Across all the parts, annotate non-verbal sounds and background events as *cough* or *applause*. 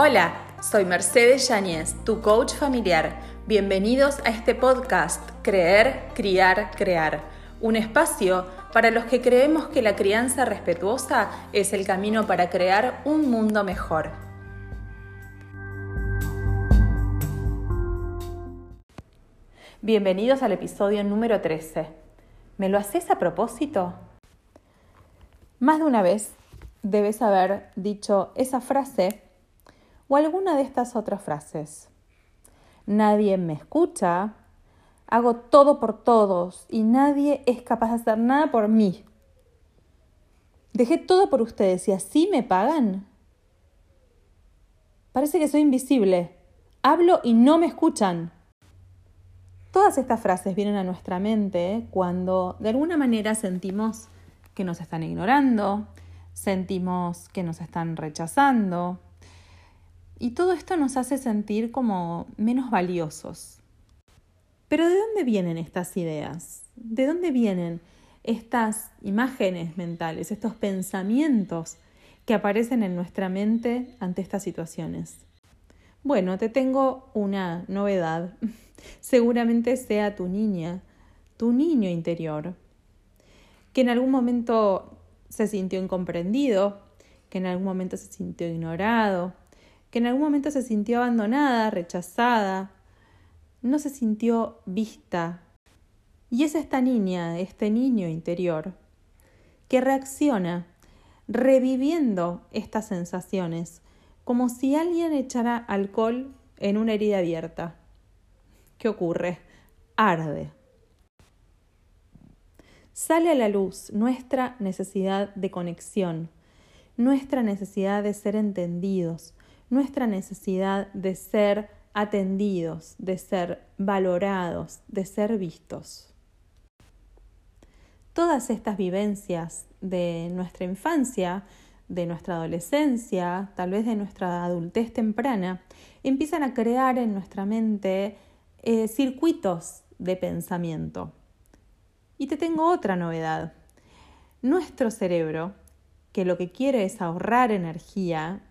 Hola, soy Mercedes Yáñez, tu coach familiar. Bienvenidos a este podcast Creer, Criar, Crear, un espacio para los que creemos que la crianza respetuosa es el camino para crear un mundo mejor. Bienvenidos al episodio número 13. ¿Me lo haces a propósito? Más de una vez debes haber dicho esa frase o alguna de estas otras frases. Nadie me escucha, hago todo por todos y nadie es capaz de hacer nada por mí. Dejé todo por ustedes y así me pagan. Parece que soy invisible. Hablo y no me escuchan. Todas estas frases vienen a nuestra mente cuando de alguna manera sentimos que nos están ignorando, sentimos que nos están rechazando, y todo esto nos hace sentir como menos valiosos. Pero ¿de dónde vienen estas ideas? ¿De dónde vienen estas imágenes mentales, estos pensamientos que aparecen en nuestra mente ante estas situaciones? Bueno, te tengo una novedad. *laughs* Seguramente sea tu niña, tu niño interior, que en algún momento se sintió incomprendido, que en algún momento se sintió ignorado, que en algún momento se sintió abandonada, rechazada, no se sintió vista. Y es esta niña, este niño interior, que reacciona reviviendo estas sensaciones, como si alguien echara alcohol en una herida abierta. ¿Qué ocurre? Arde. Sale a la luz nuestra necesidad de conexión, nuestra necesidad de ser entendidos, nuestra necesidad de ser atendidos, de ser valorados, de ser vistos. Todas estas vivencias de nuestra infancia, de nuestra adolescencia, tal vez de nuestra adultez temprana, empiezan a crear en nuestra mente eh, circuitos de pensamiento. Y te tengo otra novedad. Nuestro cerebro, que lo que quiere es ahorrar energía,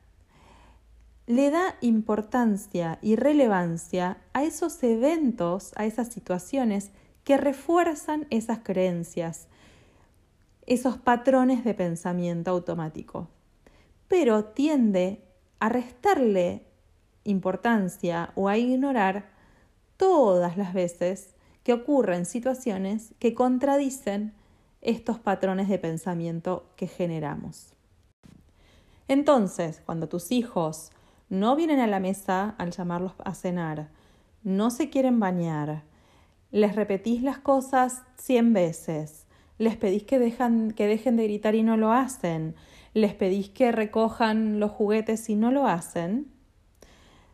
le da importancia y relevancia a esos eventos, a esas situaciones que refuerzan esas creencias, esos patrones de pensamiento automático. Pero tiende a restarle importancia o a ignorar todas las veces que ocurren situaciones que contradicen estos patrones de pensamiento que generamos. Entonces, cuando tus hijos no vienen a la mesa al llamarlos a cenar, no se quieren bañar, les repetís las cosas cien veces, les pedís que, que dejen de gritar y no lo hacen, les pedís que recojan los juguetes y no lo hacen,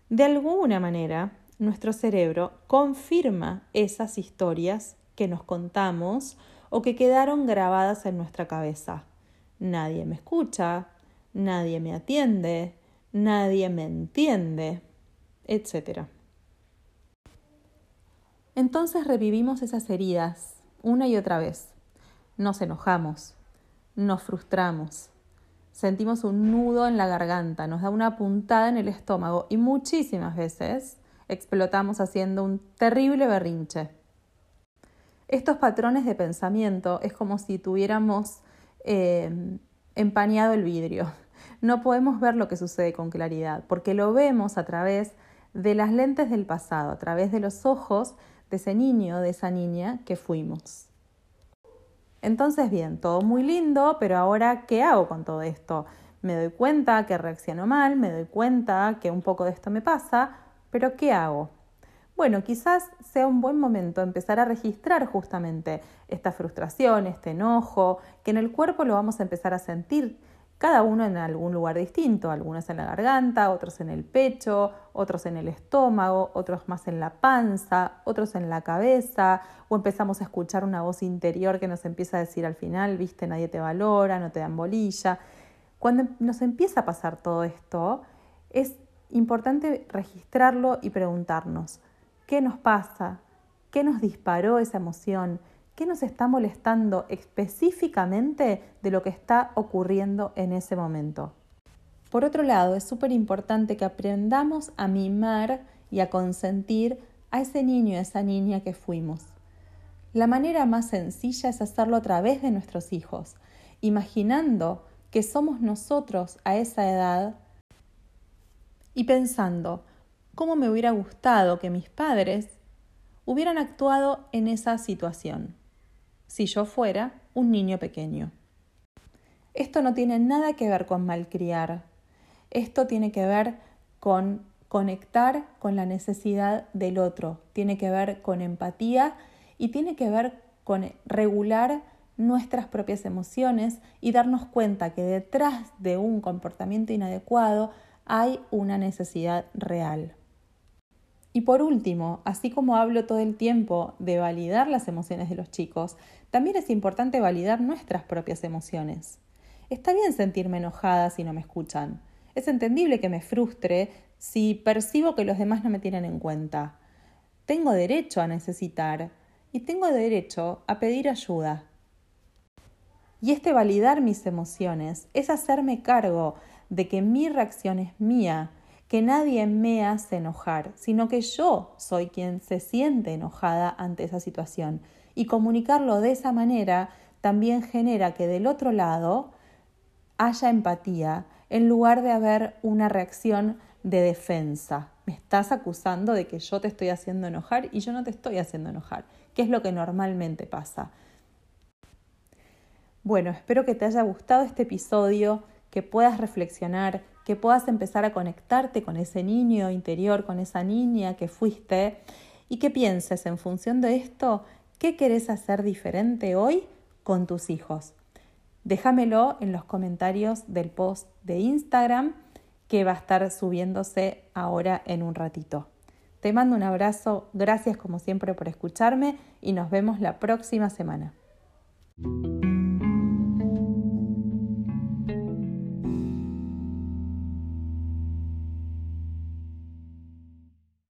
de alguna manera nuestro cerebro confirma esas historias que nos contamos o que quedaron grabadas en nuestra cabeza. Nadie me escucha, nadie me atiende, nadie me entiende, etc. Entonces revivimos esas heridas una y otra vez. Nos enojamos, nos frustramos, sentimos un nudo en la garganta, nos da una puntada en el estómago y muchísimas veces explotamos haciendo un terrible berrinche. Estos patrones de pensamiento es como si tuviéramos eh, empañado el vidrio no podemos ver lo que sucede con claridad, porque lo vemos a través de las lentes del pasado, a través de los ojos de ese niño, de esa niña que fuimos. Entonces, bien, todo muy lindo, pero ahora, ¿qué hago con todo esto? Me doy cuenta que reacciono mal, me doy cuenta que un poco de esto me pasa, pero ¿qué hago? Bueno, quizás sea un buen momento empezar a registrar justamente esta frustración, este enojo, que en el cuerpo lo vamos a empezar a sentir cada uno en algún lugar distinto, algunos en la garganta, otros en el pecho, otros en el estómago, otros más en la panza, otros en la cabeza, o empezamos a escuchar una voz interior que nos empieza a decir al final, viste, nadie te valora, no te dan bolilla. Cuando nos empieza a pasar todo esto, es importante registrarlo y preguntarnos, ¿qué nos pasa? ¿Qué nos disparó esa emoción? ¿Qué nos está molestando específicamente de lo que está ocurriendo en ese momento? Por otro lado, es súper importante que aprendamos a mimar y a consentir a ese niño y a esa niña que fuimos. La manera más sencilla es hacerlo a través de nuestros hijos, imaginando que somos nosotros a esa edad y pensando cómo me hubiera gustado que mis padres hubieran actuado en esa situación, si yo fuera un niño pequeño. Esto no tiene nada que ver con malcriar, esto tiene que ver con conectar con la necesidad del otro, tiene que ver con empatía y tiene que ver con regular nuestras propias emociones y darnos cuenta que detrás de un comportamiento inadecuado hay una necesidad real. Y por último, así como hablo todo el tiempo de validar las emociones de los chicos, también es importante validar nuestras propias emociones. Está bien sentirme enojada si no me escuchan. Es entendible que me frustre si percibo que los demás no me tienen en cuenta. Tengo derecho a necesitar y tengo derecho a pedir ayuda. Y este validar mis emociones es hacerme cargo de que mi reacción es mía, que nadie me hace enojar, sino que yo soy quien se siente enojada ante esa situación. Y comunicarlo de esa manera también genera que del otro lado haya empatía en lugar de haber una reacción de defensa. Me estás acusando de que yo te estoy haciendo enojar y yo no te estoy haciendo enojar, que es lo que normalmente pasa. Bueno, espero que te haya gustado este episodio, que puedas reflexionar, que puedas empezar a conectarte con ese niño interior, con esa niña que fuiste y que pienses en función de esto, ¿qué querés hacer diferente hoy con tus hijos? Déjamelo en los comentarios del post de Instagram que va a estar subiéndose ahora en un ratito. Te mando un abrazo, gracias como siempre por escucharme y nos vemos la próxima semana.